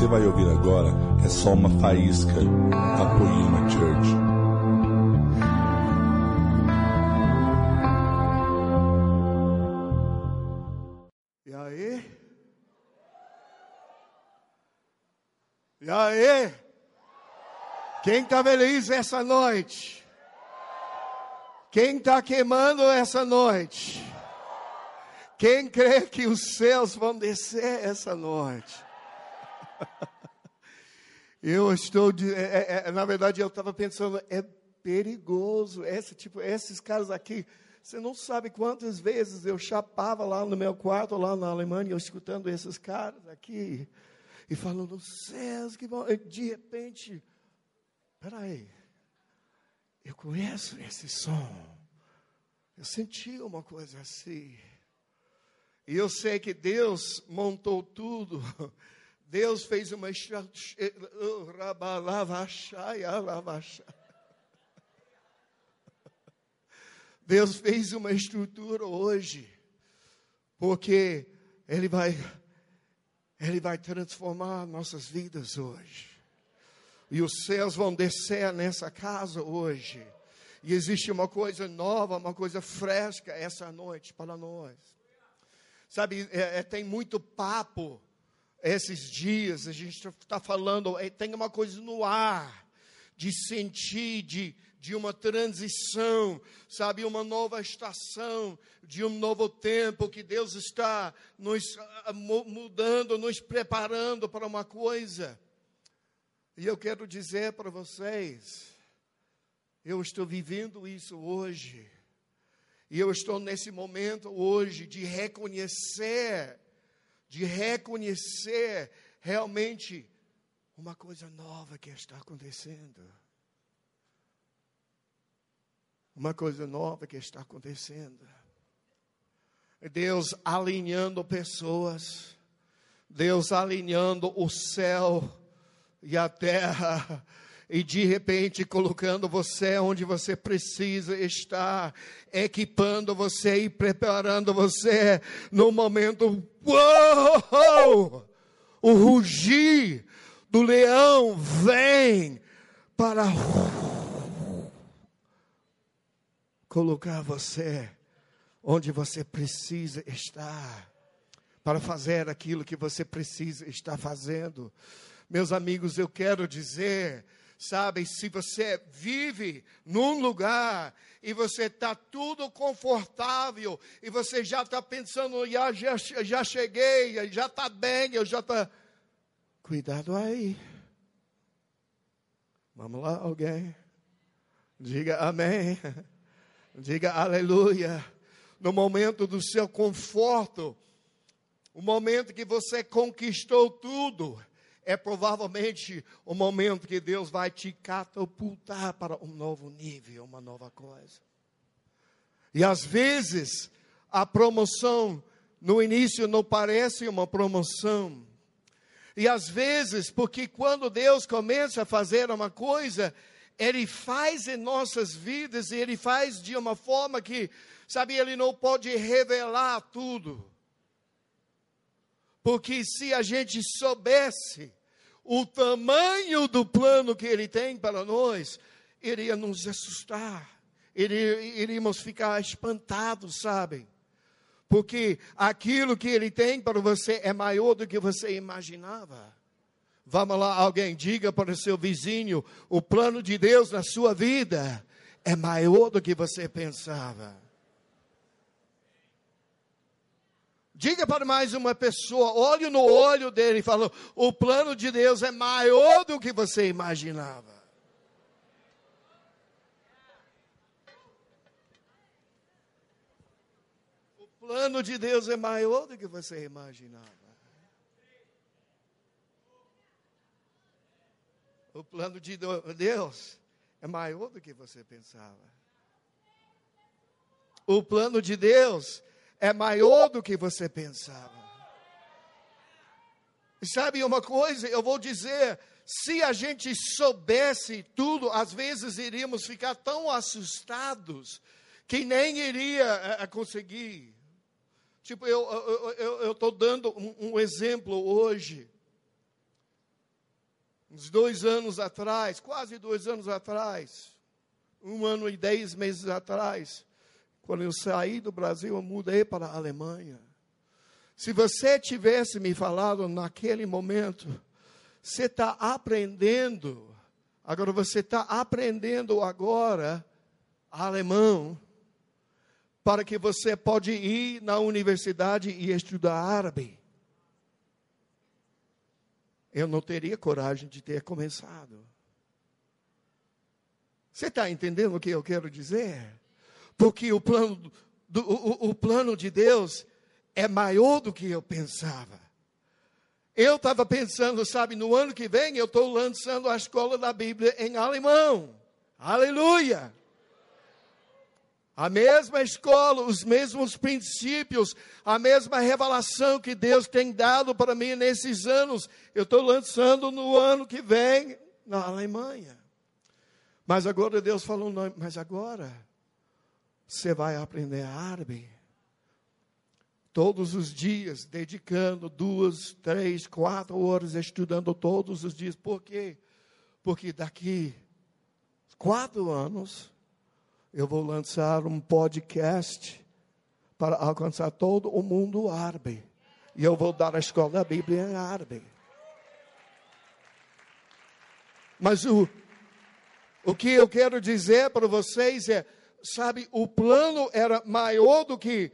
você vai ouvir agora é só uma faísca da Poema Church. E aí? E aí? Quem está feliz essa noite? Quem está queimando essa noite? Quem crê que os céus vão descer essa noite? Eu estou, de, é, é, é na verdade, eu estava pensando, é perigoso. Esse, tipo, esses caras aqui, você não sabe quantas vezes eu chapava lá no meu quarto, lá na Alemanha, eu escutando esses caras aqui, e falando, céus, que bom. De repente, peraí, eu conheço esse som. Eu senti uma coisa assim. E eu sei que Deus montou tudo. Deus fez uma Deus fez uma estrutura hoje, porque Ele vai, Ele vai transformar nossas vidas hoje. E os céus vão descer nessa casa hoje. E existe uma coisa nova, uma coisa fresca essa noite para nós. Sabe, é, é, tem muito papo esses dias, a gente está falando, é, tem uma coisa no ar, de sentir, de, de uma transição, sabe, uma nova estação, de um novo tempo que Deus está nos mudando, nos preparando para uma coisa. E eu quero dizer para vocês, eu estou vivendo isso hoje. E eu estou nesse momento hoje de reconhecer, de reconhecer realmente uma coisa nova que está acontecendo. Uma coisa nova que está acontecendo. Deus alinhando pessoas, Deus alinhando o céu e a terra e de repente colocando você onde você precisa estar, equipando você e preparando você no momento, uou, o rugir do leão vem para colocar você onde você precisa estar, para fazer aquilo que você precisa estar fazendo. Meus amigos, eu quero dizer Sabe, se você vive num lugar e você está tudo confortável e você já está pensando, já, já, já cheguei, já está bem, eu já está. Cuidado aí. Vamos lá, alguém. Diga amém. Diga aleluia. No momento do seu conforto, o momento que você conquistou tudo, é provavelmente o momento que Deus vai te catapultar para um novo nível, uma nova coisa. E às vezes, a promoção no início não parece uma promoção. E às vezes, porque quando Deus começa a fazer uma coisa, Ele faz em nossas vidas e Ele faz de uma forma que, sabe, Ele não pode revelar tudo. Porque se a gente soubesse o tamanho do plano que Ele tem para nós, iria nos assustar, iríamos ficar espantados, sabem? Porque aquilo que Ele tem para você é maior do que você imaginava. Vamos lá, alguém, diga para o seu vizinho: o plano de Deus na sua vida é maior do que você pensava. Diga para mais uma pessoa, olhe no olho dele e fala: o plano de Deus é maior do que você imaginava. O plano de Deus é maior do que você imaginava. O plano de Deus é maior do que você pensava. O plano de Deus é maior do que você pensava. Sabe uma coisa? Eu vou dizer: se a gente soubesse tudo, às vezes iríamos ficar tão assustados que nem iria uh, conseguir. Tipo, eu estou dando um, um exemplo hoje. uns dois anos atrás, quase dois anos atrás, um ano e dez meses atrás, quando eu saí do Brasil, eu mudei para a Alemanha. Se você tivesse me falado naquele momento, você está aprendendo, agora você está aprendendo agora alemão, para que você pode ir na universidade e estudar árabe. Eu não teria coragem de ter começado. Você está entendendo o que eu quero dizer? Porque o plano, do, o, o plano de Deus é maior do que eu pensava. Eu estava pensando, sabe, no ano que vem eu estou lançando a escola da Bíblia em alemão. Aleluia! A mesma escola, os mesmos princípios, a mesma revelação que Deus tem dado para mim nesses anos, eu estou lançando no ano que vem na Alemanha. Mas agora Deus falou, não, mas agora você vai aprender árabe. Todos os dias, dedicando duas, três, quatro horas estudando todos os dias. Por quê? Porque daqui quatro anos eu vou lançar um podcast para alcançar todo o mundo árabe. E eu vou dar a escola da Bíblia em árabe. Mas o, o que eu quero dizer para vocês é, sabe, o plano era maior do que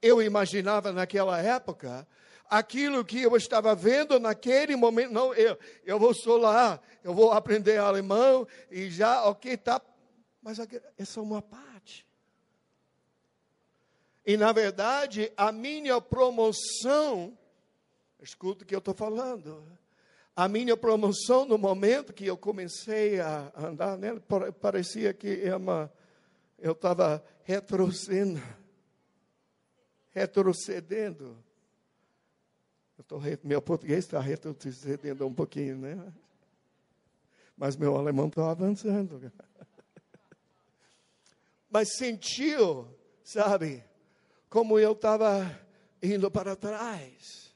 eu imaginava naquela época. Aquilo que eu estava vendo naquele momento, não, eu, eu vou só lá, eu vou aprender alemão e já, ok, está mas é só uma parte. E na verdade, a minha promoção, escuta o que eu estou falando, a minha promoção no momento que eu comecei a andar nela, parecia que é uma, eu estava retrocedendo. Retrocedendo. Tô, meu português está retrocedendo um pouquinho, né? Mas meu alemão está avançando mas sentiu, sabe, como eu estava indo para trás,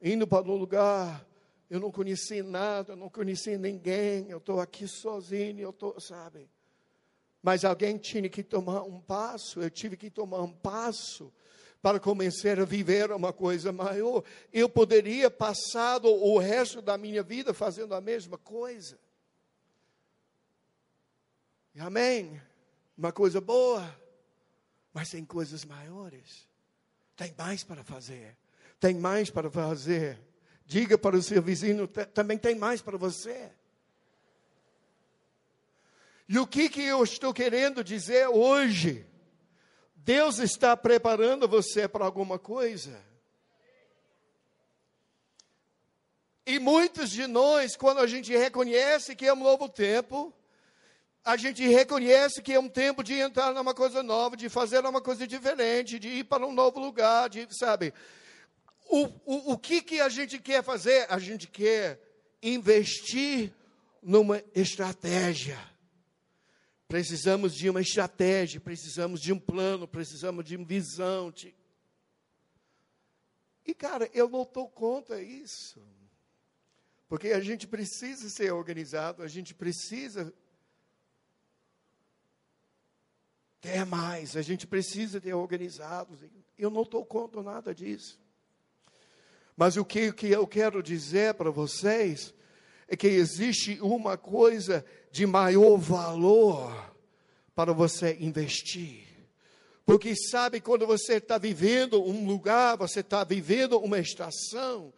indo para um lugar, eu não conheci nada, eu não conheci ninguém, eu estou aqui sozinho, eu estou, sabe. Mas alguém tinha que tomar um passo, eu tive que tomar um passo para começar a viver uma coisa maior. Eu poderia passar o resto da minha vida fazendo a mesma coisa. Amém? uma coisa boa, mas tem coisas maiores. Tem mais para fazer. Tem mais para fazer. Diga para o seu vizinho, também tem mais para você. E o que, que eu estou querendo dizer hoje? Deus está preparando você para alguma coisa. E muitos de nós, quando a gente reconhece que é um novo tempo, a gente reconhece que é um tempo de entrar numa coisa nova, de fazer uma coisa diferente, de ir para um novo lugar, de, sabe? O, o, o que, que a gente quer fazer? A gente quer investir numa estratégia. Precisamos de uma estratégia, precisamos de um plano, precisamos de uma visão. De... E, cara, eu não estou contra isso. Porque a gente precisa ser organizado, a gente precisa ter mais, a gente precisa ter organizados. Eu não estou contra nada disso. Mas o que, que eu quero dizer para vocês é que existe uma coisa de maior valor para você investir. Porque sabe, quando você está vivendo um lugar, você está vivendo uma estação,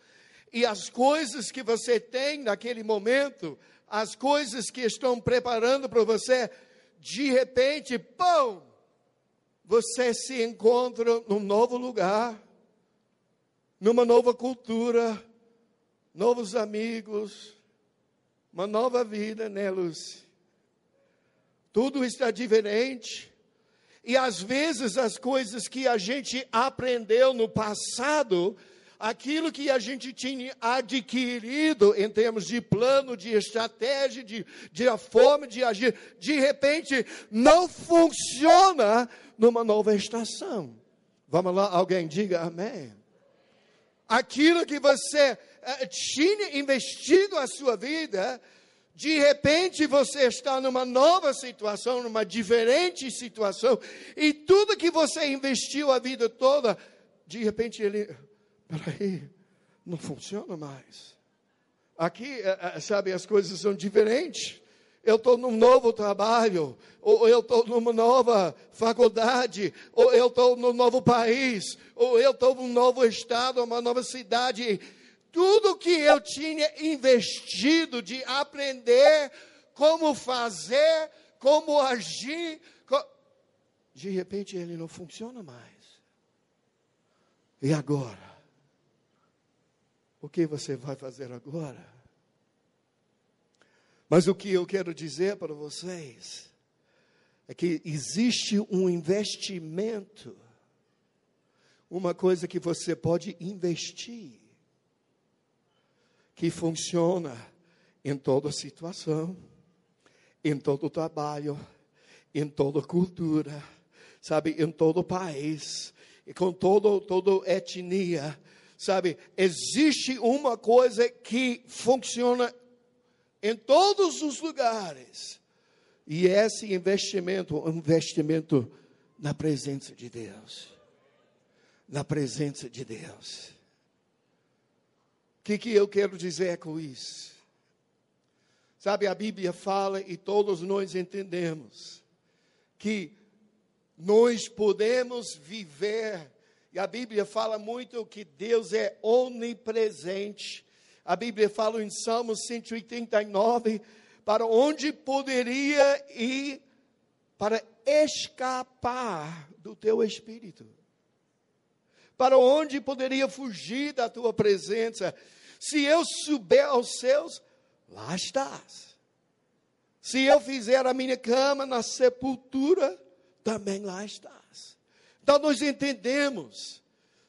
e as coisas que você tem naquele momento, as coisas que estão preparando para você, de repente, pão, você se encontra num novo lugar, numa nova cultura, novos amigos, uma nova vida, né, Lúcia? Tudo está diferente. E às vezes as coisas que a gente aprendeu no passado aquilo que a gente tinha adquirido em termos de plano, de estratégia, de, de a forma de agir, de repente não funciona numa nova estação. Vamos lá, alguém diga amém. aquilo que você tinha investido a sua vida, de repente você está numa nova situação, numa diferente situação, e tudo que você investiu a vida toda, de repente ele, peraí, não funciona mais. Aqui, eh, eh, sabe, as coisas são diferentes eu estou num novo trabalho, ou eu estou numa nova faculdade, ou eu estou num novo país, ou eu estou num novo estado, uma nova cidade. Tudo que eu tinha investido de aprender como fazer, como agir, de repente ele não funciona mais. E agora? O que você vai fazer agora? Mas o que eu quero dizer para vocês é que existe um investimento, uma coisa que você pode investir, que funciona em toda situação, em todo trabalho, em toda cultura, sabe, em todo país, e com todo, toda etnia, sabe, existe uma coisa que funciona em todos os lugares. E esse investimento é um investimento na presença de Deus. Na presença de Deus. Que, que eu quero dizer com isso? Sabe, a Bíblia fala e todos nós entendemos que nós podemos viver, e a Bíblia fala muito que Deus é onipresente, a Bíblia fala em Salmos 189, para onde poderia ir para escapar do teu espírito? Para onde poderia fugir da tua presença? Se eu subir aos céus, lá estás. Se eu fizer a minha cama na sepultura, também lá estás. Então nós entendemos,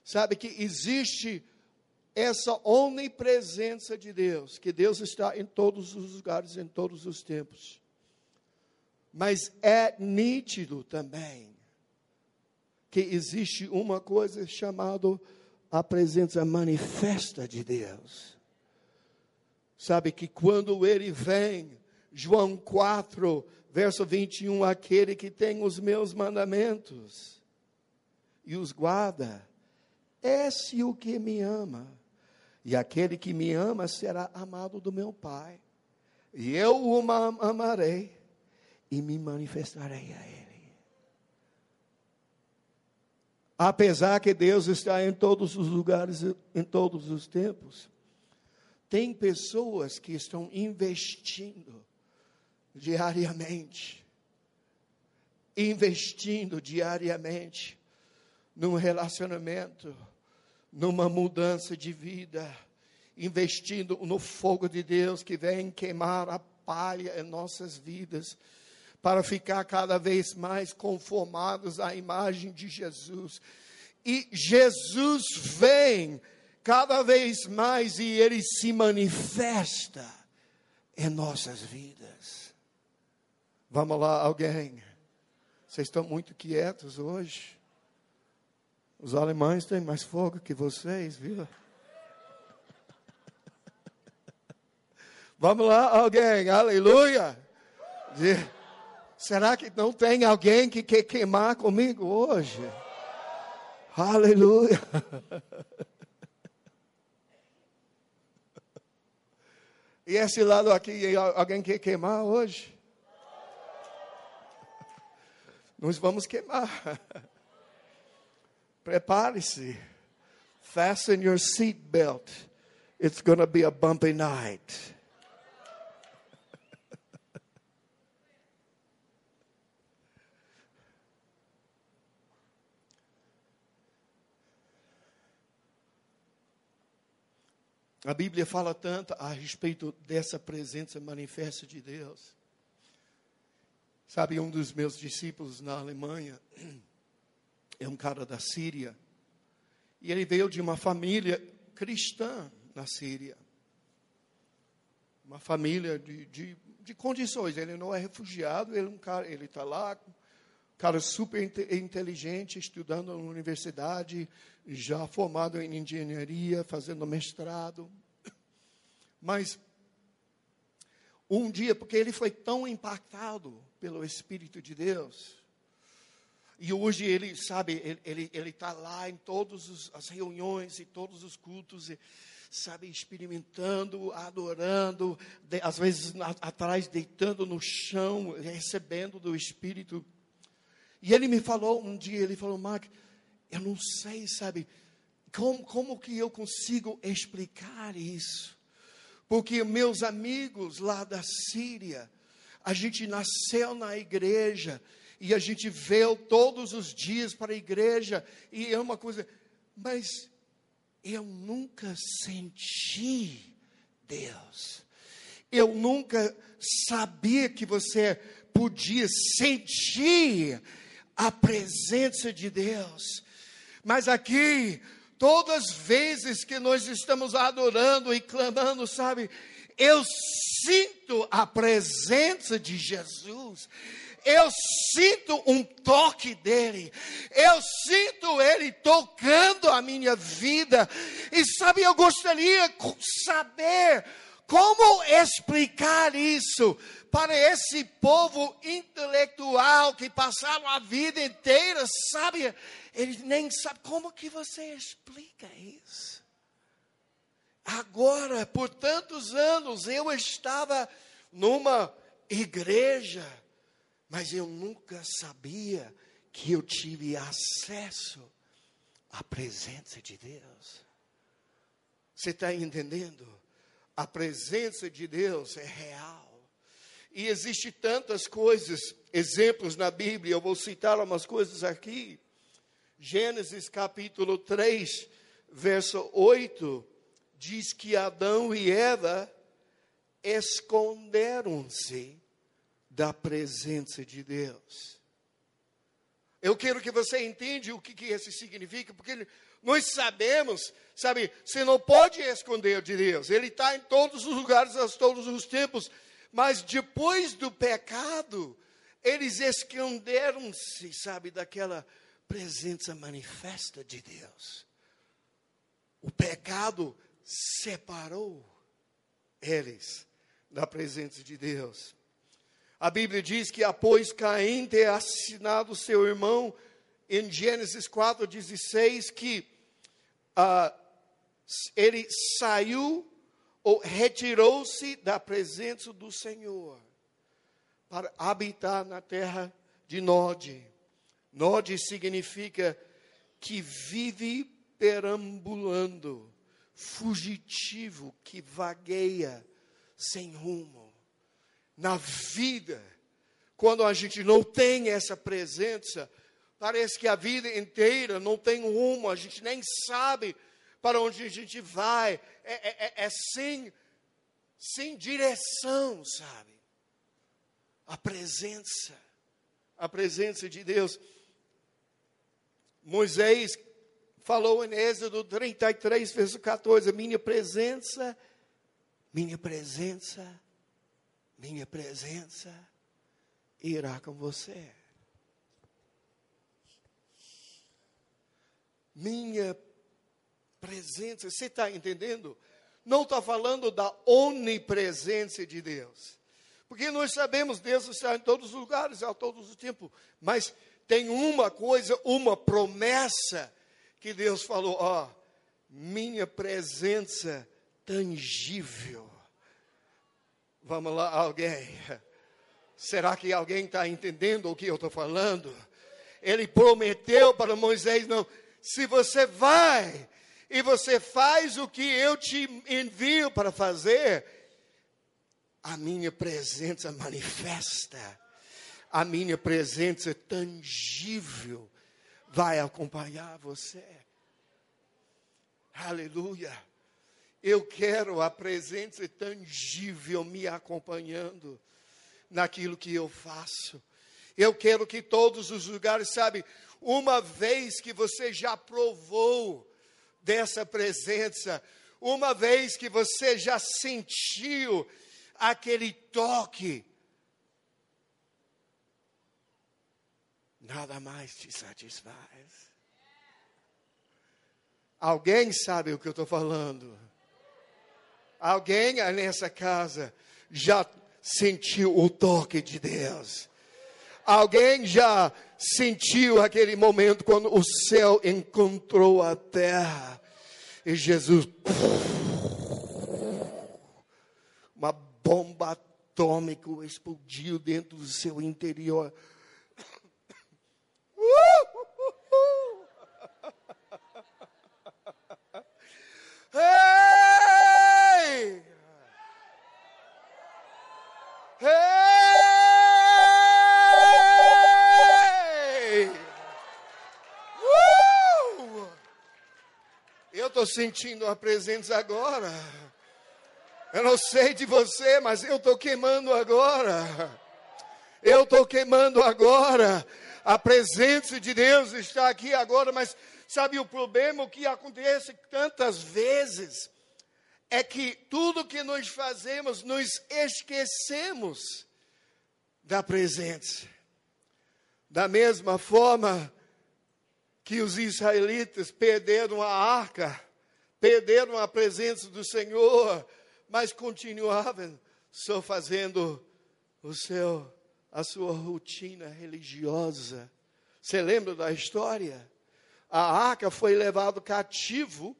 sabe, que existe essa onipresença de Deus, que Deus está em todos os lugares, em todos os tempos. Mas é nítido também que existe uma coisa chamada a presença manifesta de Deus. Sabe que quando ele vem, João 4, verso 21, aquele que tem os meus mandamentos e os guarda, esse o que me ama e aquele que me ama será amado do meu Pai. E eu o amarei e me manifestarei a ele. Apesar que Deus está em todos os lugares, em todos os tempos, tem pessoas que estão investindo diariamente, investindo diariamente num relacionamento numa mudança de vida, investindo no fogo de Deus que vem queimar a palha em nossas vidas, para ficar cada vez mais conformados à imagem de Jesus. E Jesus vem cada vez mais e ele se manifesta em nossas vidas. Vamos lá, alguém. Vocês estão muito quietos hoje. Os alemães têm mais fogo que vocês, viu? Vamos lá, alguém, aleluia. Será que não tem alguém que quer queimar comigo hoje? Aleluia. E esse lado aqui, alguém quer queimar hoje? Nós vamos queimar. Prepare-se. Fasten your seat belt. It's going to be a bumpy night. A Bíblia fala tanto a respeito dessa presença manifesta de Deus. Sabe, um dos meus discípulos na Alemanha, é um cara da Síria. E ele veio de uma família cristã na Síria. Uma família de, de, de condições. Ele não é refugiado, ele é um cara, ele está lá cara super inteligente, estudando na universidade, já formado em engenharia, fazendo mestrado. Mas um dia, porque ele foi tão impactado pelo Espírito de Deus, e hoje ele, sabe, ele ele está lá em todas as reuniões e todos os cultos, e, sabe, experimentando, adorando, de, às vezes na, atrás deitando no chão, recebendo do Espírito. E ele me falou um dia, ele falou, Mark, eu não sei, sabe, como, como que eu consigo explicar isso? Porque meus amigos lá da Síria, a gente nasceu na igreja e a gente veio todos os dias para a igreja e é uma coisa, mas eu nunca senti Deus. Eu nunca sabia que você podia sentir a presença de Deus. Mas aqui, todas as vezes que nós estamos adorando e clamando, sabe, eu sinto a presença de Jesus. Eu sinto um toque dele. Eu sinto ele tocando a minha vida. E sabe, eu gostaria de saber como explicar isso para esse povo intelectual que passaram a vida inteira, sabe? Ele nem sabe como que você explica isso. Agora, por tantos anos, eu estava numa igreja, mas eu nunca sabia que eu tive acesso à presença de Deus. Você está entendendo? A presença de Deus é real. E existe tantas coisas, exemplos na Bíblia, eu vou citar umas coisas aqui. Gênesis capítulo 3, verso 8, diz que Adão e Eva esconderam-se da presença de Deus. Eu quero que você entenda o que, que isso significa, porque nós sabemos, sabe, você não pode esconder de Deus, Ele está em todos os lugares, a todos os tempos, mas depois do pecado, eles esconderam-se, sabe, daquela presença manifesta de Deus. O pecado separou eles da presença de Deus. A Bíblia diz que após Caim ter assinado seu irmão, em Gênesis 4,16, que uh, ele saiu ou retirou-se da presença do Senhor para habitar na terra de Nod. Nod significa que vive perambulando, fugitivo, que vagueia sem rumo. Na vida, quando a gente não tem essa presença, Parece que a vida inteira não tem rumo, a gente nem sabe para onde a gente vai, é, é, é, é sem, sem direção, sabe? A presença, a presença de Deus. Moisés falou em Êxodo 33, verso 14: Minha presença, minha presença, minha presença irá com você. minha presença. Você está entendendo? Não está falando da onipresença de Deus. Porque nós sabemos Deus está em todos os lugares, a todos os tempos. Mas tem uma coisa, uma promessa que Deus falou: ó, minha presença tangível. Vamos lá, alguém. Será que alguém está entendendo o que eu estou falando? Ele prometeu para Moisés: não, se você vai e você faz o que eu te envio para fazer, a minha presença manifesta, a minha presença tangível vai acompanhar você. Aleluia. Eu quero a presença tangível me acompanhando naquilo que eu faço. Eu quero que todos os lugares, sabe, uma vez que você já provou dessa presença, uma vez que você já sentiu aquele toque, nada mais te satisfaz. Alguém sabe o que eu estou falando? Alguém nessa casa já sentiu o toque de Deus? Alguém já sentiu aquele momento quando o céu encontrou a terra e Jesus uma bomba atômica explodiu dentro do seu interior. Hey! Hey! Uh! Eu estou sentindo a presença agora. Eu não sei de você, mas eu estou queimando agora. Eu estou queimando agora. A presença de Deus está aqui agora, mas sabe o problema? O que acontece tantas vezes é que tudo que nós fazemos, nos esquecemos da presença. Da mesma forma que os israelitas perderam a arca, perderam a presença do Senhor, mas continuavam só fazendo o seu, a sua rotina religiosa. Você lembra da história? A arca foi levado cativo,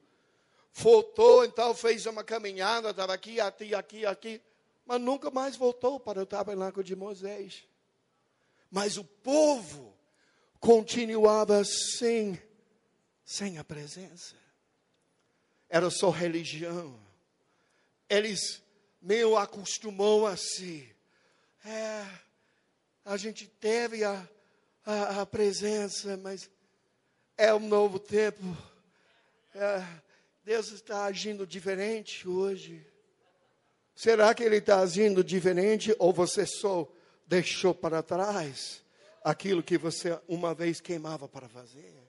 voltou, então fez uma caminhada, estava aqui, aqui, aqui, aqui, mas nunca mais voltou para o tabernáculo de Moisés. Mas o povo continuava sem, sem a presença. Era só religião eles meio acostumou a si. É, a gente teve a, a, a, presença, mas é um novo tempo. É, Deus está agindo diferente hoje. Será que Ele está agindo diferente ou você só deixou para trás aquilo que você uma vez queimava para fazer?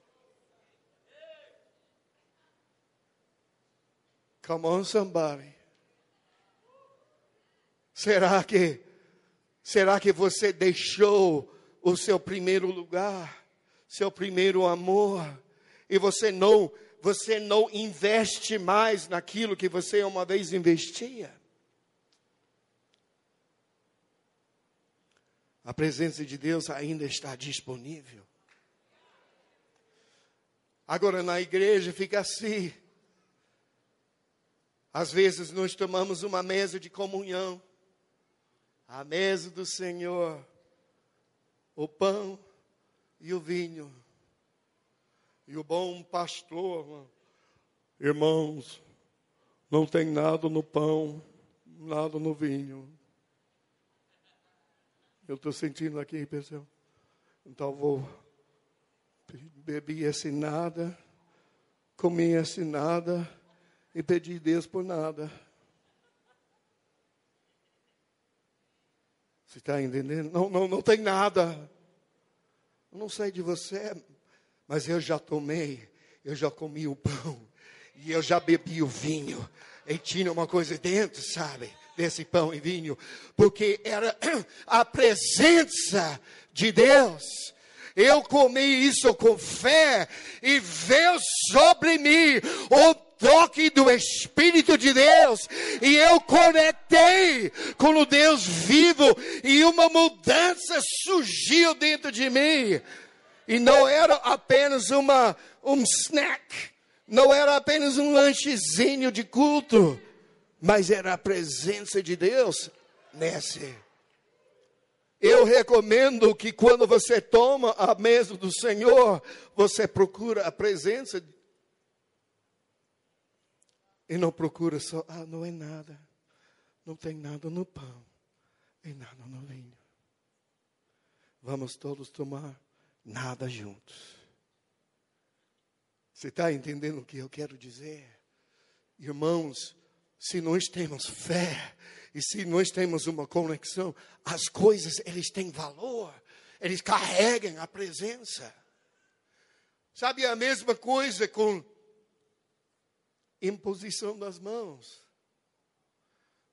Come on, somebody. Será que será que você deixou o seu primeiro lugar, seu primeiro amor e você não você não investe mais naquilo que você uma vez investia? A presença de Deus ainda está disponível. Agora na igreja fica assim. Às vezes nós tomamos uma mesa de comunhão a mesa do Senhor, o pão e o vinho. E o bom pastor, irmãos, não tem nada no pão, nada no vinho. Eu estou sentindo aqui, pessoal. Então vou beber esse nada, comer esse nada e pedir Deus por nada. Você está entendendo? Não, não, não tem nada. Eu não sei de você, mas eu já tomei, eu já comi o pão, e eu já bebi o vinho, e tinha uma coisa dentro, sabe? Desse pão e vinho, porque era a presença de Deus. Eu comi isso com fé e veio sobre mim o toque do Espírito de Deus e eu conectei com o Deus vivo e uma mudança surgiu dentro de mim. E não era apenas uma, um snack, não era apenas um lanchezinho de culto, mas era a presença de Deus nesse. Eu recomendo que quando você toma a mesa do Senhor, você procura a presença e não procura só, ah, não é nada. Não tem nada no pão e nada no vinho. Vamos todos tomar nada juntos. Você está entendendo o que eu quero dizer? Irmãos, se nós temos fé e se nós temos uma conexão, as coisas eles têm valor, eles carregam a presença. Sabe a mesma coisa com imposição das mãos.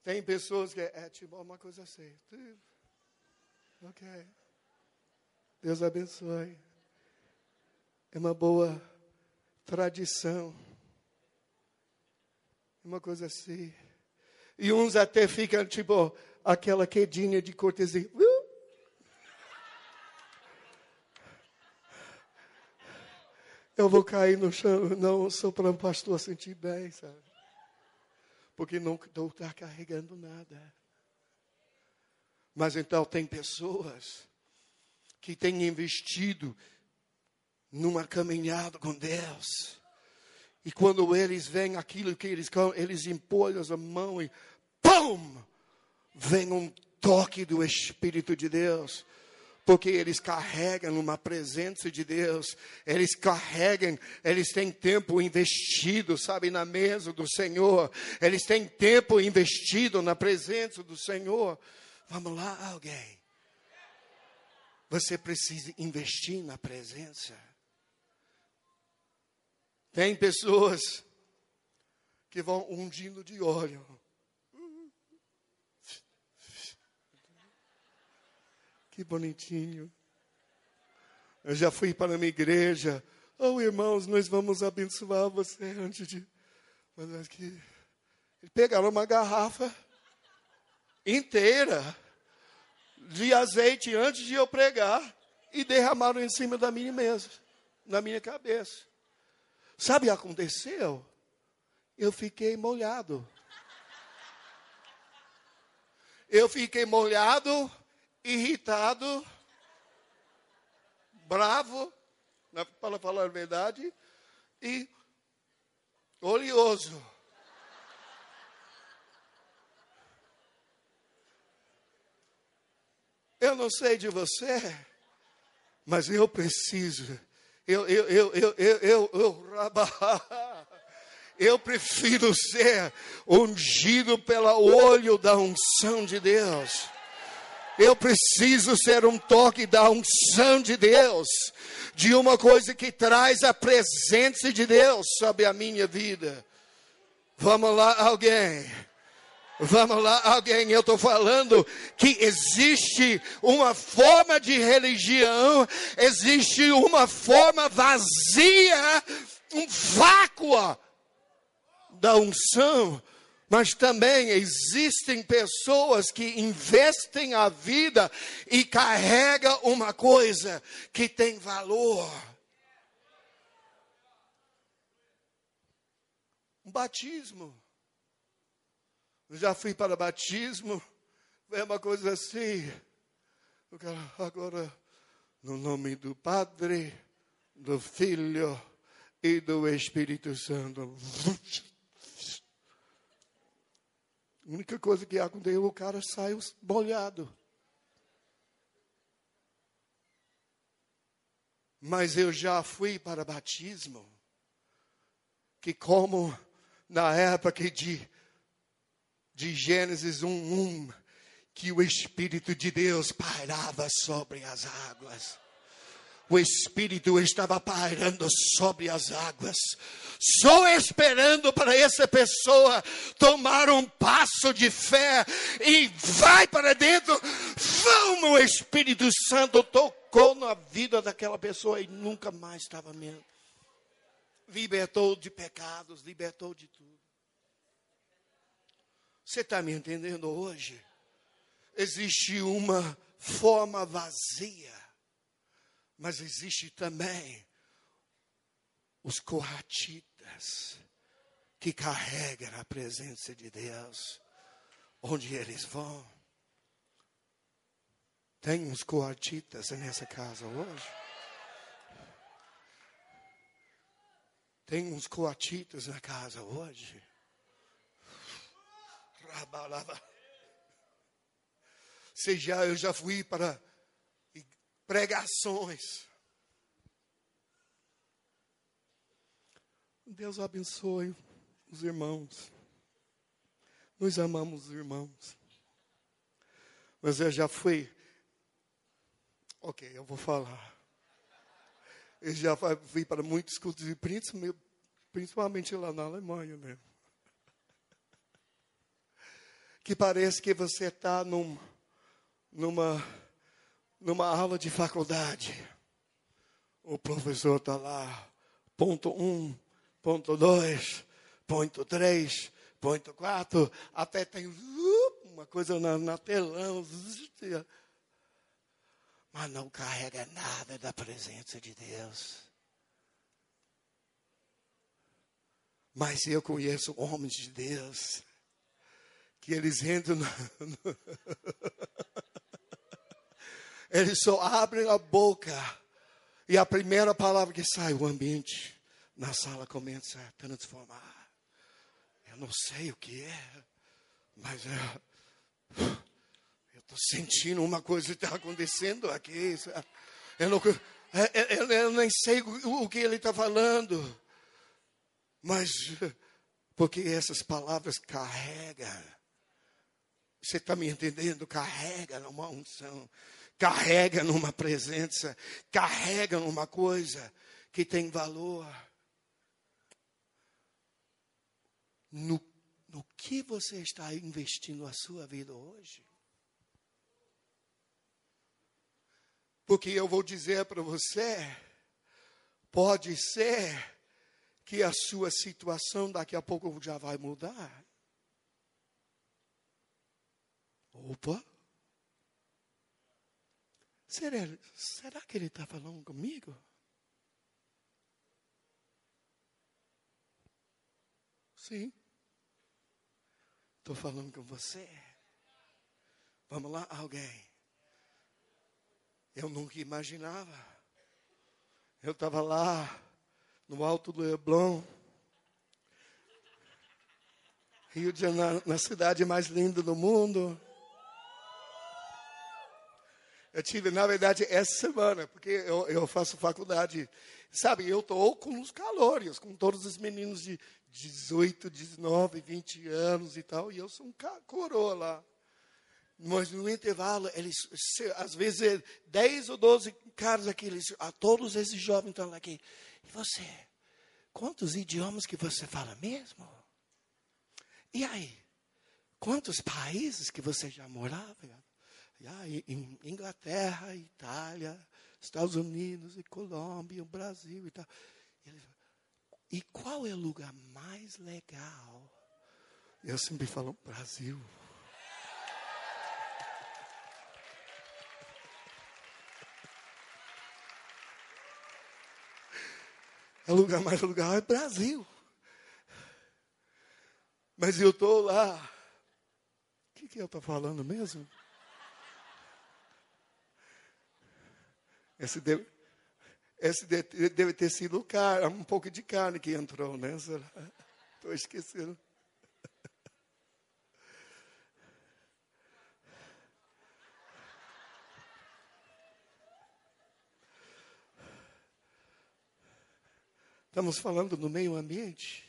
Tem pessoas que é, é tipo uma coisa assim. Ok. Deus abençoe. É uma boa tradição. Uma coisa assim. E uns até ficam, tipo, aquela quedinha de cortesia. Uh! Eu vou cair no chão, não sou para um pastor sentir bem, sabe? Porque não estou tá carregando nada. Mas então tem pessoas que têm investido numa caminhada com Deus. E quando eles veem aquilo que eles eles impõem a mão e pum! Vem um toque do Espírito de Deus porque eles carregam uma presença de Deus, eles carregam, eles têm tempo investido, sabe, na mesa do Senhor, eles têm tempo investido na presença do Senhor. Vamos lá, alguém. Você precisa investir na presença. Tem pessoas que vão ungindo de óleo. Que bonitinho. Eu já fui para a minha igreja. Oh, irmãos, nós vamos abençoar você antes de. Mas aqui. Pegaram uma garrafa inteira de azeite antes de eu pregar e derramaram em cima da minha mesa, na minha cabeça. Sabe o que aconteceu? Eu fiquei molhado. Eu fiquei molhado, irritado, bravo, para falar a verdade, e oleoso. Eu não sei de você, mas eu preciso. Eu, eu, eu, eu, eu, eu, eu, eu prefiro ser ungido pelo olho da unção de Deus. Eu preciso ser um toque da unção de Deus, de uma coisa que traz a presença de Deus sobre a minha vida. Vamos lá, alguém. Vamos lá, alguém, eu estou falando que existe uma forma de religião, existe uma forma vazia, um vácuo da unção, mas também existem pessoas que investem a vida e carregam uma coisa que tem valor. Um batismo já fui para batismo, é uma coisa assim. Agora, no nome do Padre, do Filho e do Espírito Santo. A única coisa que aconteceu, o cara saiu molhado. Mas eu já fui para batismo, que como na época de de Gênesis 1:1 que o Espírito de Deus pairava sobre as águas. O Espírito estava pairando sobre as águas, só esperando para essa pessoa tomar um passo de fé e vai para dentro. Vamos, o Espírito Santo tocou na vida daquela pessoa e nunca mais estava mesmo. Libertou de pecados, libertou de tudo. Você está me entendendo hoje? Existe uma forma vazia, mas existe também os coatitas que carregam a presença de Deus onde eles vão. Tem uns coatitas nessa casa hoje? Tem uns coatitas na casa hoje? Seja, eu já fui para pregações. Deus abençoe os irmãos. Nós amamos os irmãos. Mas eu já fui. Ok, eu vou falar. Eu já fui para muitos cultos de principalmente lá na Alemanha mesmo. Né? que parece que você está num, numa, numa aula de faculdade. O professor está lá, ponto um, ponto dois, ponto três, ponto quatro, até tem uma coisa na, na telão. Mas não carrega nada da presença de Deus. Mas eu conheço homens de Deus que eles entram no eles só abrem a boca e a primeira palavra que sai, o ambiente na sala começa a transformar. Eu não sei o que é, mas é, eu estou sentindo uma coisa está acontecendo aqui. Eu, não, é, é, eu, eu nem sei o, o que ele está falando, mas porque essas palavras carregam. Você está me entendendo? Carrega numa unção carrega numa presença, carrega numa coisa que tem valor. No, no que você está investindo a sua vida hoje? Porque eu vou dizer para você, pode ser que a sua situação daqui a pouco já vai mudar. Opa! Será, será que ele está falando comigo? Sim. Estou falando com você. Vamos lá, alguém. Eu nunca imaginava. Eu estava lá, no alto do Leblon, Rio de Janeiro, na cidade mais linda do mundo. Eu tive, na verdade, essa semana, porque eu, eu faço faculdade. Sabe, eu estou com os calores, com todos os meninos de 18, 19, 20 anos e tal, e eu sou um coroa lá. Mas no intervalo, eles, às vezes, 10 ou 12 caras aqui, eles, ah, todos esses jovens estão aqui. E você? Quantos idiomas que você fala mesmo? E aí? Quantos países que você já morava? Em Inglaterra, Itália, Estados Unidos, e Colômbia, Brasil e tal. E qual é o lugar mais legal? Eu sempre falo Brasil. É o lugar mais legal é Brasil. Mas eu estou lá. O que, que eu estou falando mesmo? Esse deve, esse deve ter sido um pouco de carne que entrou, né? Estou esquecendo. Estamos falando do meio ambiente.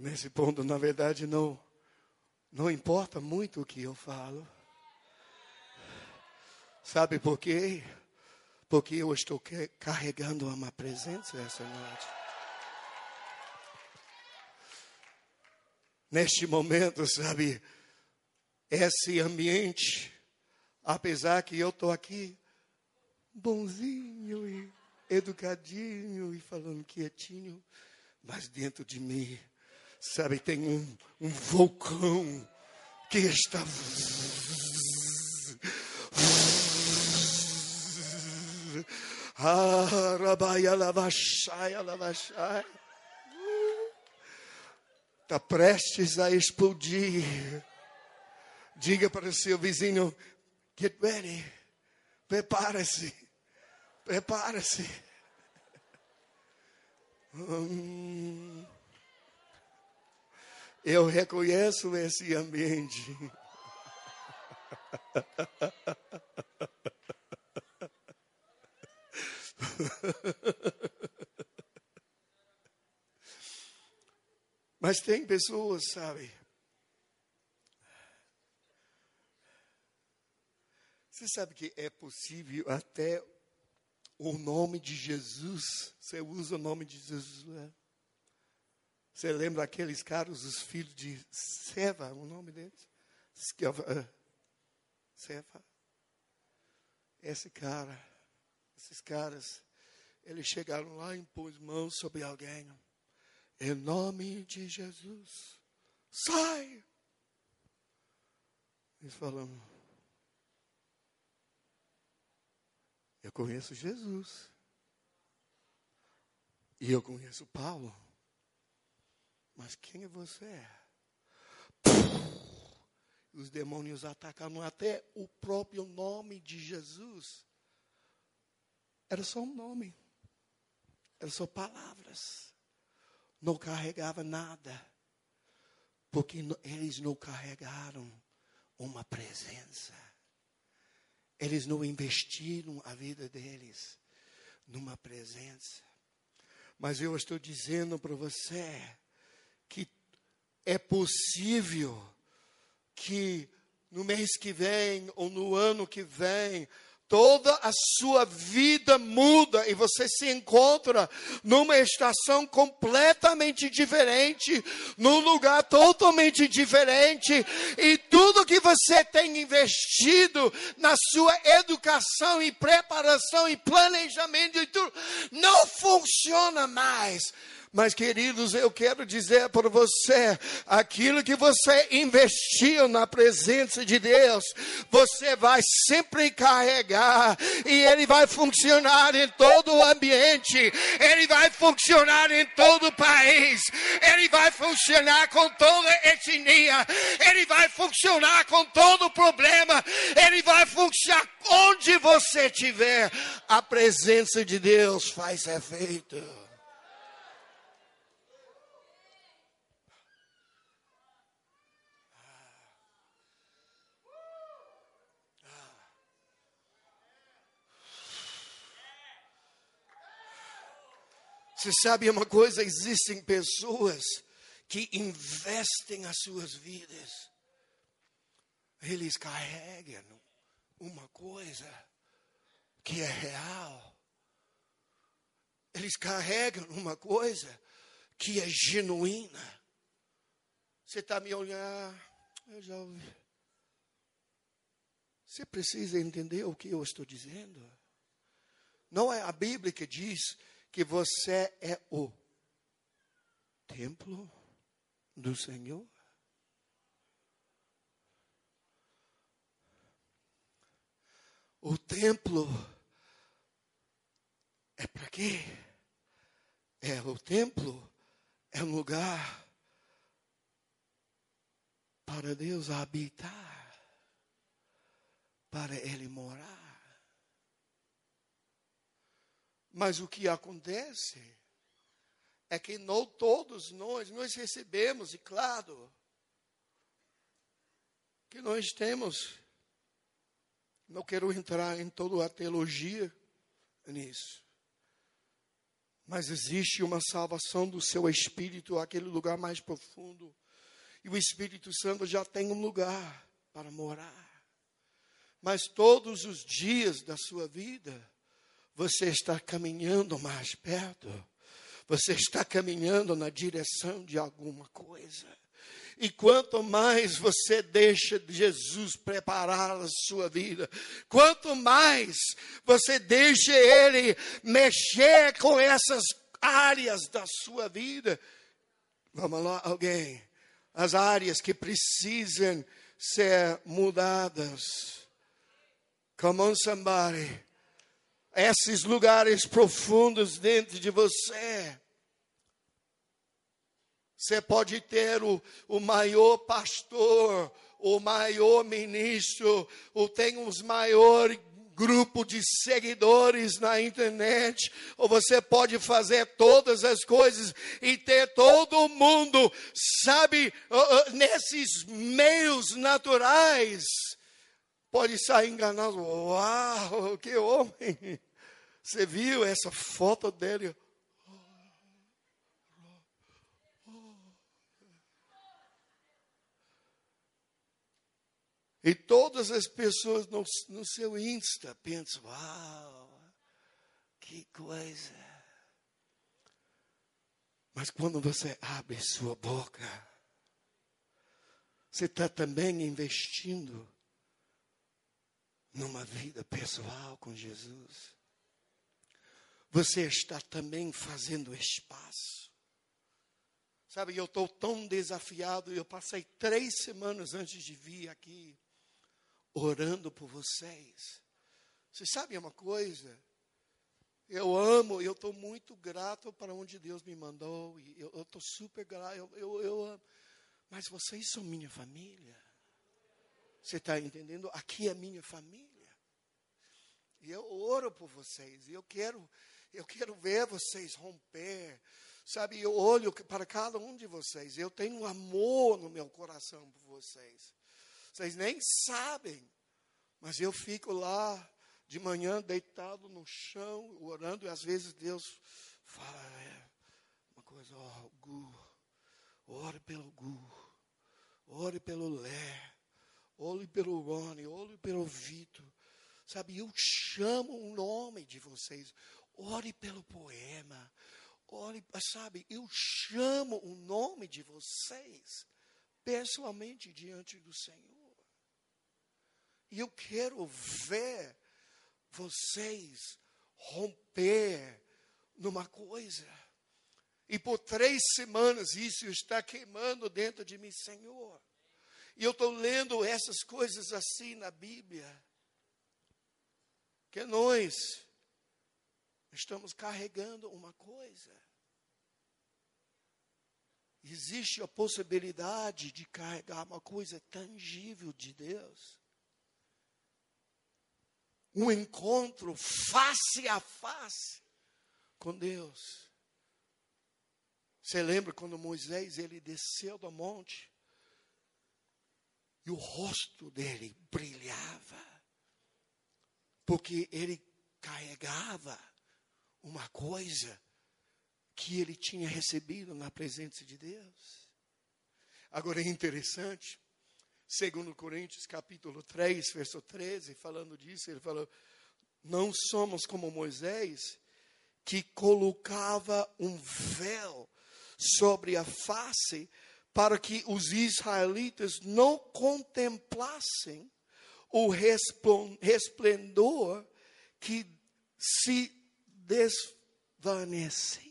Nesse ponto, na verdade, não, não importa muito o que eu falo. Sabe por quê? Porque eu estou carregando uma presença essa noite. Neste momento, sabe, esse ambiente, apesar que eu estou aqui bonzinho e educadinho e falando quietinho, mas dentro de mim Sabe, tem um, um vulcão que está. Está prestes a explodir. Diga para o seu vizinho: get ready. Prepara-se. Prepara-se. Hum. Eu reconheço esse ambiente. Mas tem pessoas, sabe? Você sabe que é possível até o nome de Jesus, você usa o nome de Jesus, né? Você lembra aqueles caras, os filhos de Seva, o nome deles? Seva. Esse cara, esses caras, eles chegaram lá e impôs mãos sobre alguém. Em nome de Jesus, sai! Eles falam, eu conheço Jesus. E eu conheço Paulo. Mas quem é você? Os demônios atacaram até o próprio nome de Jesus. Era só um nome. Era só palavras. Não carregava nada. Porque eles não carregaram uma presença. Eles não investiram a vida deles numa presença. Mas eu estou dizendo para você que é possível que no mês que vem ou no ano que vem toda a sua vida muda e você se encontra numa estação completamente diferente, num lugar totalmente diferente, e tudo que você tem investido na sua educação e preparação e planejamento e tudo não funciona mais mas, queridos, eu quero dizer para você: aquilo que você investiu na presença de Deus, você vai sempre carregar, e ele vai funcionar em todo o ambiente, ele vai funcionar em todo o país, ele vai funcionar com toda etnia, ele vai funcionar com todo problema, ele vai funcionar onde você estiver. A presença de Deus faz efeito. Você sabe uma coisa? Existem pessoas que investem as suas vidas. Eles carregam uma coisa que é real. Eles carregam uma coisa que é genuína. Você está me olhando, eu já ouvi. Você precisa entender o que eu estou dizendo. Não é a Bíblia que diz que você é o templo do Senhor? O templo é para quê? É o templo é um lugar para Deus habitar, para Ele morar. Mas o que acontece é que não todos nós, nós recebemos, e claro, que nós temos, não quero entrar em toda a teologia nisso, mas existe uma salvação do seu espírito, aquele lugar mais profundo, e o Espírito Santo já tem um lugar para morar. Mas todos os dias da sua vida, você está caminhando mais perto, você está caminhando na direção de alguma coisa. E quanto mais você deixa Jesus preparar a sua vida, quanto mais você deixa Ele mexer com essas áreas da sua vida, vamos lá, alguém, as áreas que precisam ser mudadas. Come on, somebody esses lugares profundos dentro de você. Você pode ter o, o maior pastor, o maior ministro, ou tem os maiores grupo de seguidores na internet, ou você pode fazer todas as coisas e ter todo mundo, sabe, nesses meios naturais pode sair enganado. Uau, que homem! Você viu essa foto dele? E todas as pessoas no, no seu Insta pensam: Uau, Que coisa. Mas quando você abre sua boca, você está também investindo numa vida pessoal com Jesus. Você está também fazendo espaço. Sabe, eu estou tão desafiado. Eu passei três semanas antes de vir aqui orando por vocês. Você sabe uma coisa? Eu amo, eu estou muito grato para onde Deus me mandou. E eu estou super grato. Eu, eu, eu amo. Mas vocês são minha família. Você está entendendo? Aqui é minha família. E eu oro por vocês. E eu quero, eu quero ver vocês romper. Sabe, eu olho para cada um de vocês. Eu tenho amor no meu coração por vocês. Vocês nem sabem. Mas eu fico lá de manhã deitado no chão, orando, e às vezes Deus fala é, uma coisa, ó, oh, Gu, ore pelo Gu, ore pelo Lé, ore pelo Rony, ore pelo Vitor. Sabe, eu chamo o nome de vocês. Ore pelo poema. Ore, sabe, eu chamo o nome de vocês pessoalmente diante do Senhor. E eu quero ver vocês romper numa coisa. E por três semanas isso está queimando dentro de mim, Senhor. E eu estou lendo essas coisas assim na Bíblia. Que nós estamos carregando uma coisa. Existe a possibilidade de carregar uma coisa tangível de Deus um encontro face a face com Deus. Você lembra quando Moisés ele desceu do monte e o rosto dele brilhava porque ele carregava uma coisa que ele tinha recebido na presença de Deus. Agora é interessante Segundo Coríntios capítulo 3, verso 13, falando disso, ele falou: "Não somos como Moisés, que colocava um véu sobre a face para que os israelitas não contemplassem o resplendor que se desvanecia.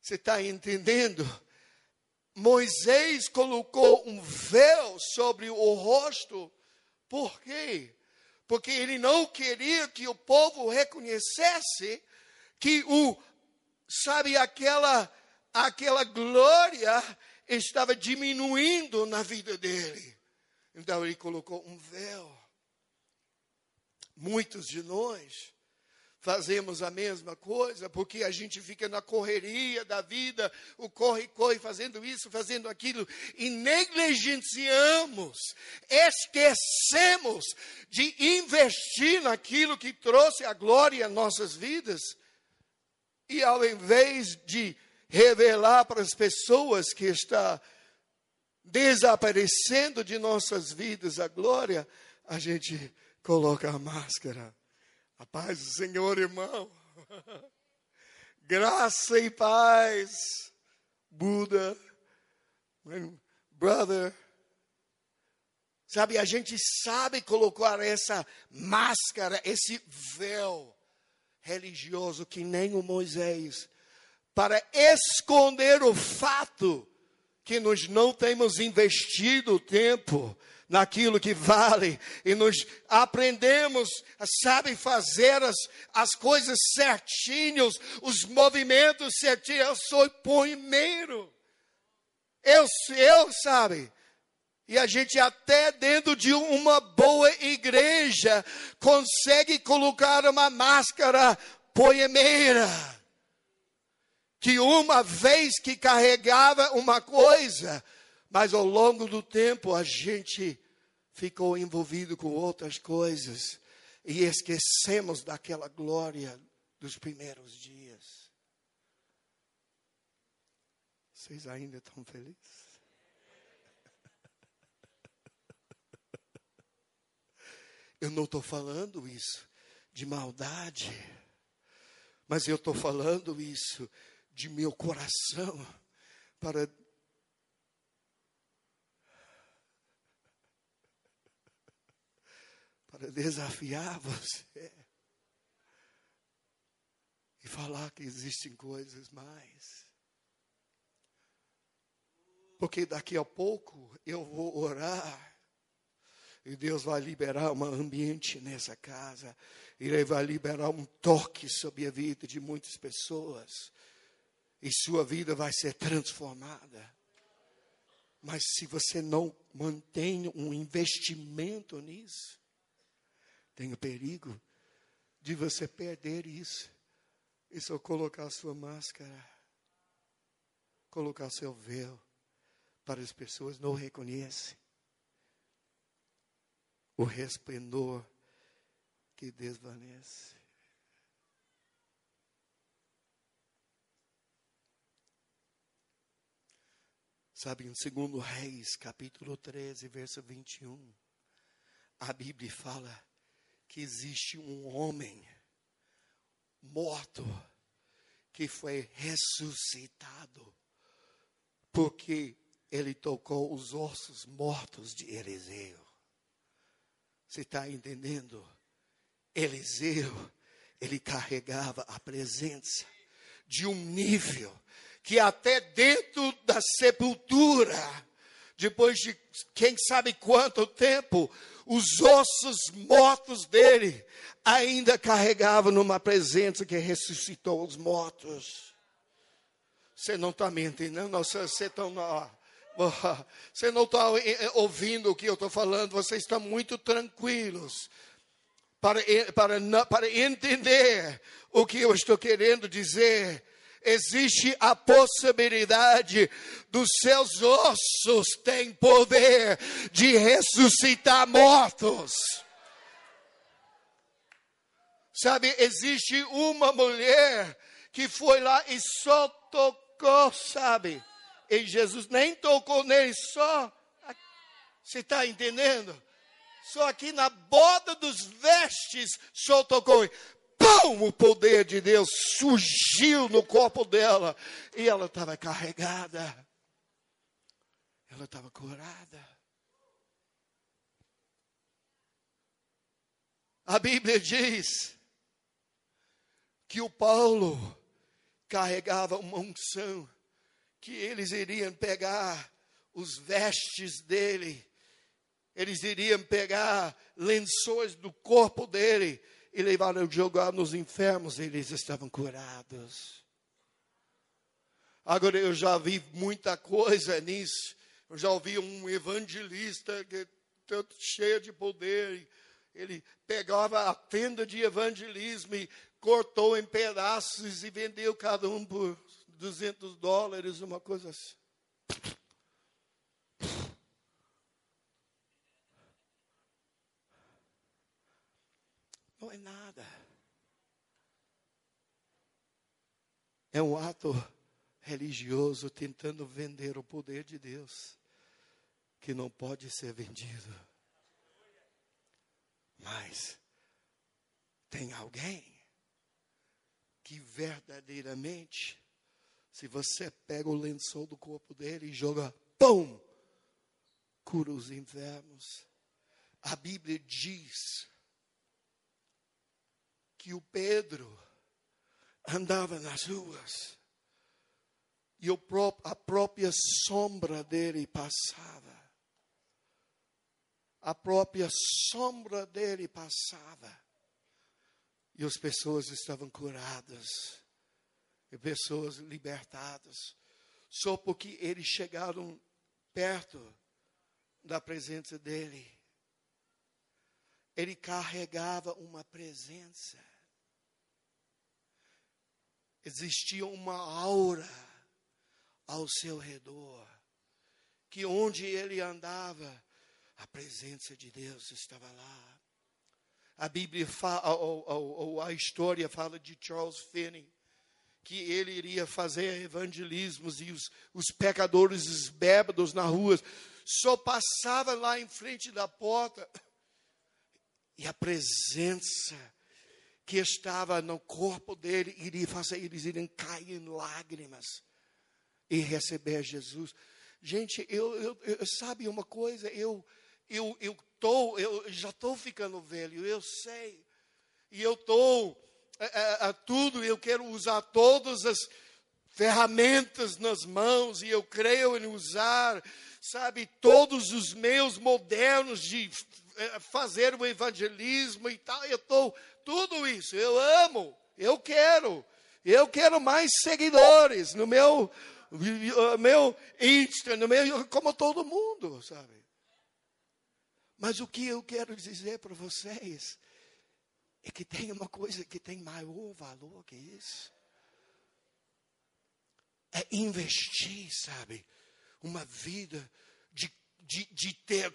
Você está entendendo? Moisés colocou um véu sobre o rosto, por quê? Porque ele não queria que o povo reconhecesse que o, sabe, aquela, aquela glória estava diminuindo na vida dele. Então ele colocou um véu. Muitos de nós fazemos a mesma coisa, porque a gente fica na correria da vida, o corre-corre, fazendo isso, fazendo aquilo, e negligenciamos, esquecemos de investir naquilo que trouxe a glória às nossas vidas, e ao invés de revelar para as pessoas que está desaparecendo de nossas vidas a glória, a gente coloca a máscara a paz do Senhor, irmão. Graça e paz. Buda, brother. Sabe, a gente sabe colocar essa máscara, esse véu religioso que nem o Moisés, para esconder o fato que nós não temos investido tempo naquilo que vale e nos aprendemos, sabe, fazer as, as coisas certinhos, os movimentos certinhos. Eu sou primeiro. Eu, eu, sabe, e a gente até dentro de uma boa igreja consegue colocar uma máscara poemeira. Que uma vez que carregava uma coisa, mas ao longo do tempo a gente ficou envolvido com outras coisas e esquecemos daquela glória dos primeiros dias. Vocês ainda estão felizes? Eu não estou falando isso de maldade. Mas eu estou falando isso de meu coração para para desafiar você e falar que existem coisas mais. Porque daqui a pouco eu vou orar e Deus vai liberar um ambiente nessa casa. E Ele vai liberar um toque sobre a vida de muitas pessoas. E sua vida vai ser transformada. Mas se você não mantém um investimento nisso, tem o perigo de você perder isso. E só colocar sua máscara, colocar seu véu para as pessoas não reconhecem o resplendor que desvanece. Sabe, em 2 Reis, capítulo 13, verso 21, a Bíblia fala que existe um homem morto que foi ressuscitado porque ele tocou os ossos mortos de Eliseu. Você está entendendo? Eliseu, ele carregava a presença de um nível que até dentro da sepultura, depois de quem sabe quanto tempo, os ossos mortos dele ainda carregavam numa presença que ressuscitou os mortos. Você não está me entendendo? Você está você não está eh, eh, ouvindo o que eu estou falando, você está muito tranquilos para, para, para entender o que eu estou querendo dizer. Existe a possibilidade dos seus ossos têm poder de ressuscitar mortos. Sabe, existe uma mulher que foi lá e só tocou, sabe? E Jesus nem tocou nele, só. Você está entendendo? Só aqui na borda dos vestes, só tocou. Pum! O poder de Deus surgiu no corpo dela. E ela estava carregada. Ela estava curada. A Bíblia diz que o Paulo carregava uma unção que eles iriam pegar os vestes dele, eles iriam pegar lençóis do corpo dele e levar a jogar nos enfermos, eles estavam curados. Agora eu já vi muita coisa nisso. Eu já ouvi um evangelista que tanto cheio de poder, ele pegava a tenda de evangelismo e cortou em pedaços e vendeu cada um por 200 dólares, uma coisa assim. Não é nada. É um ato religioso tentando vender o poder de Deus, que não pode ser vendido. Mas tem alguém que verdadeiramente se você pega o lençol do corpo dele e joga, pum, cura os enfermos. A Bíblia diz que o Pedro andava nas ruas e a própria sombra dele passava. A própria sombra dele passava. E as pessoas estavam curadas e pessoas libertadas, só porque eles chegaram perto da presença dele. Ele carregava uma presença. Existia uma aura ao seu redor, que onde ele andava, a presença de Deus estava lá. A Bíblia fala, ou, ou, ou a história fala de Charles Finney, que ele iria fazer evangelismos e os, os pecadores, os bêbados na rua, só passava lá em frente da porta e a presença que estava no corpo dele iria fazer eles irem cair em lágrimas e receber Jesus. Gente, eu, eu, eu sabe uma coisa, eu eu eu tô, eu já estou ficando velho, eu sei, e eu estou a, a, tudo, eu quero usar todas as ferramentas nas mãos e eu creio em usar, sabe, todos os meios modernos de eh, fazer o evangelismo e tal. Eu estou tudo isso. Eu amo, eu quero, eu quero mais seguidores no meu meu Insta, no meu como todo mundo, sabe? Mas o que eu quero dizer para vocês é que tem uma coisa que tem maior valor que isso é investir, sabe? Uma vida de, de, de ter,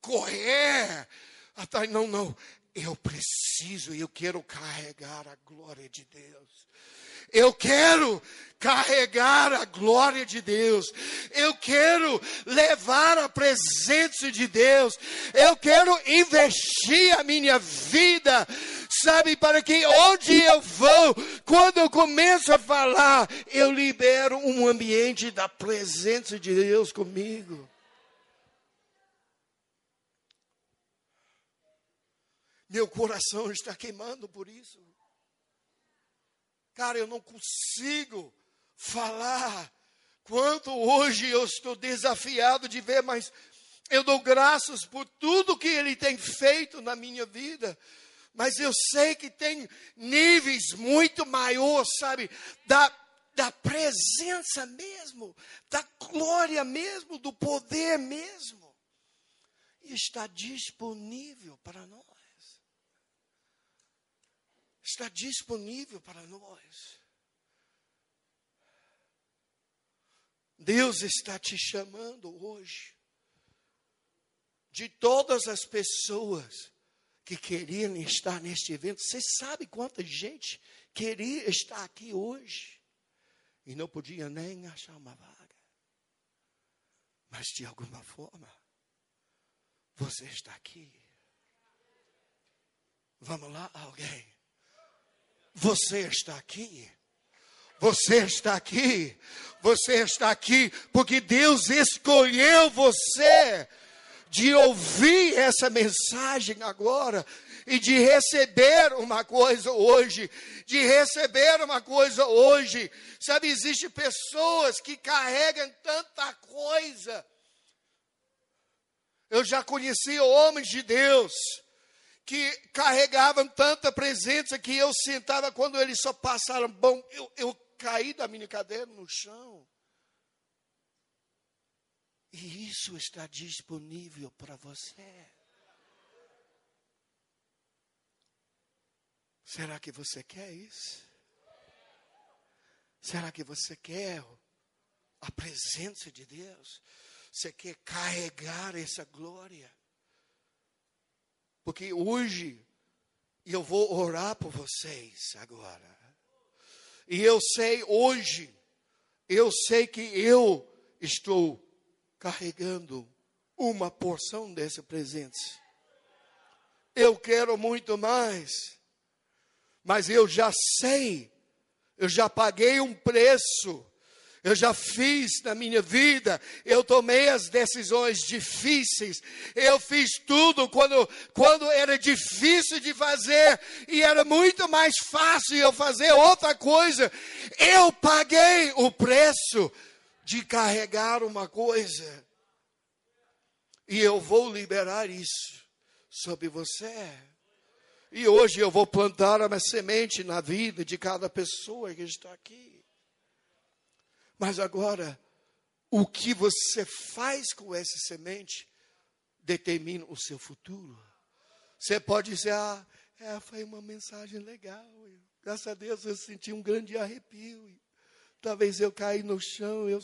correr. Até, não, não. Eu preciso, eu quero carregar a glória de Deus. Eu quero carregar a glória de Deus. Eu quero levar a presença de Deus. Eu quero investir a minha vida, sabe, para que onde eu vou, quando eu começo a falar, eu libero um ambiente da presença de Deus comigo. Meu coração está queimando por isso. Cara, eu não consigo falar quanto hoje eu estou desafiado de ver, mas eu dou graças por tudo que Ele tem feito na minha vida. Mas eu sei que tem níveis muito maiores, sabe, da, da presença mesmo, da glória mesmo, do poder mesmo. E está disponível para nós está disponível para nós. Deus está te chamando hoje. De todas as pessoas que queriam estar neste evento, você sabe quanta gente queria estar aqui hoje e não podia nem achar uma vaga. Mas de alguma forma, você está aqui. Vamos lá, alguém. Você está aqui. Você está aqui. Você está aqui porque Deus escolheu você de ouvir essa mensagem agora e de receber uma coisa hoje, de receber uma coisa hoje. Sabe, existem pessoas que carregam tanta coisa. Eu já conheci homens de Deus que carregavam tanta presença que eu sentava quando eles só passaram, bom, eu, eu caí da minha cadeira no chão. E isso está disponível para você. Será que você quer isso? Será que você quer a presença de Deus? Você quer carregar essa glória? Porque hoje eu vou orar por vocês agora. E eu sei hoje, eu sei que eu estou carregando uma porção dessa presença. Eu quero muito mais, mas eu já sei, eu já paguei um preço eu já fiz na minha vida, eu tomei as decisões difíceis, eu fiz tudo quando, quando era difícil de fazer e era muito mais fácil eu fazer outra coisa. Eu paguei o preço de carregar uma coisa e eu vou liberar isso sobre você. E hoje eu vou plantar uma semente na vida de cada pessoa que está aqui. Mas agora, o que você faz com essa semente determina o seu futuro. Você pode dizer, ah, é, foi uma mensagem legal. Graças a Deus eu senti um grande arrepio. Talvez eu caí no chão, eu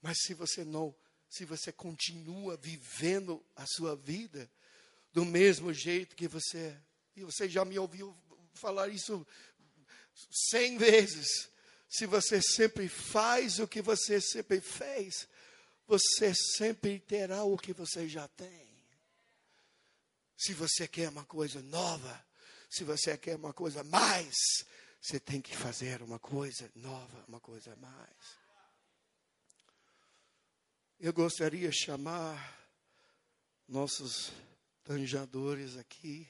Mas se você não, se você continua vivendo a sua vida do mesmo jeito que você, e você já me ouviu falar isso cem vezes, se você sempre faz o que você sempre fez, você sempre terá o que você já tem. Se você quer uma coisa nova, se você quer uma coisa mais, você tem que fazer uma coisa nova, uma coisa mais. Eu gostaria de chamar nossos tanjadores aqui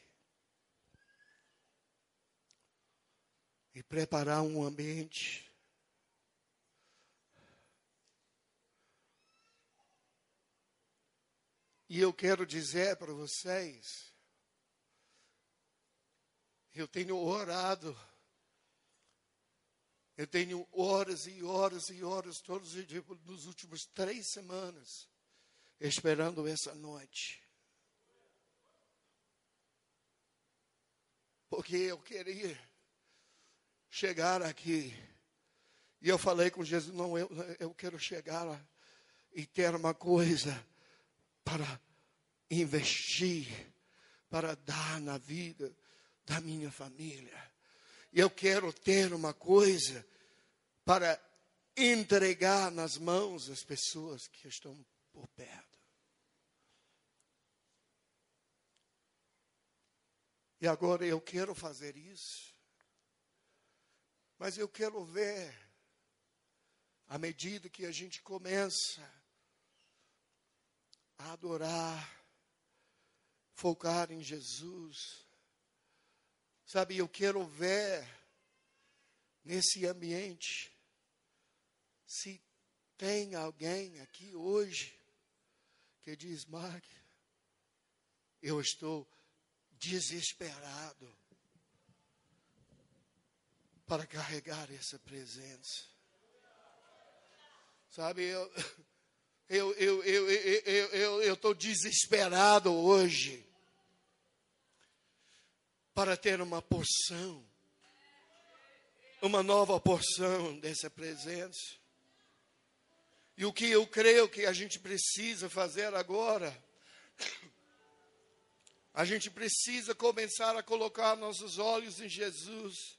e preparar um ambiente E eu quero dizer para vocês, eu tenho orado, eu tenho horas e horas e horas, todos os dias, nos últimos três semanas, esperando essa noite. Porque eu queria chegar aqui. E eu falei com Jesus, não, eu, eu quero chegar e ter uma coisa para investir, para dar na vida da minha família. E eu quero ter uma coisa para entregar nas mãos das pessoas que estão por perto. E agora eu quero fazer isso, mas eu quero ver, à medida que a gente começa a adorar, focar em Jesus. Sabe, eu quero ver nesse ambiente se tem alguém aqui hoje que diz, Mark, eu estou desesperado para carregar essa presença. Sabe, eu, eu eu eu eu eu eu estou desesperado hoje para ter uma porção, uma nova porção dessa presença. E o que eu creio que a gente precisa fazer agora, a gente precisa começar a colocar nossos olhos em Jesus,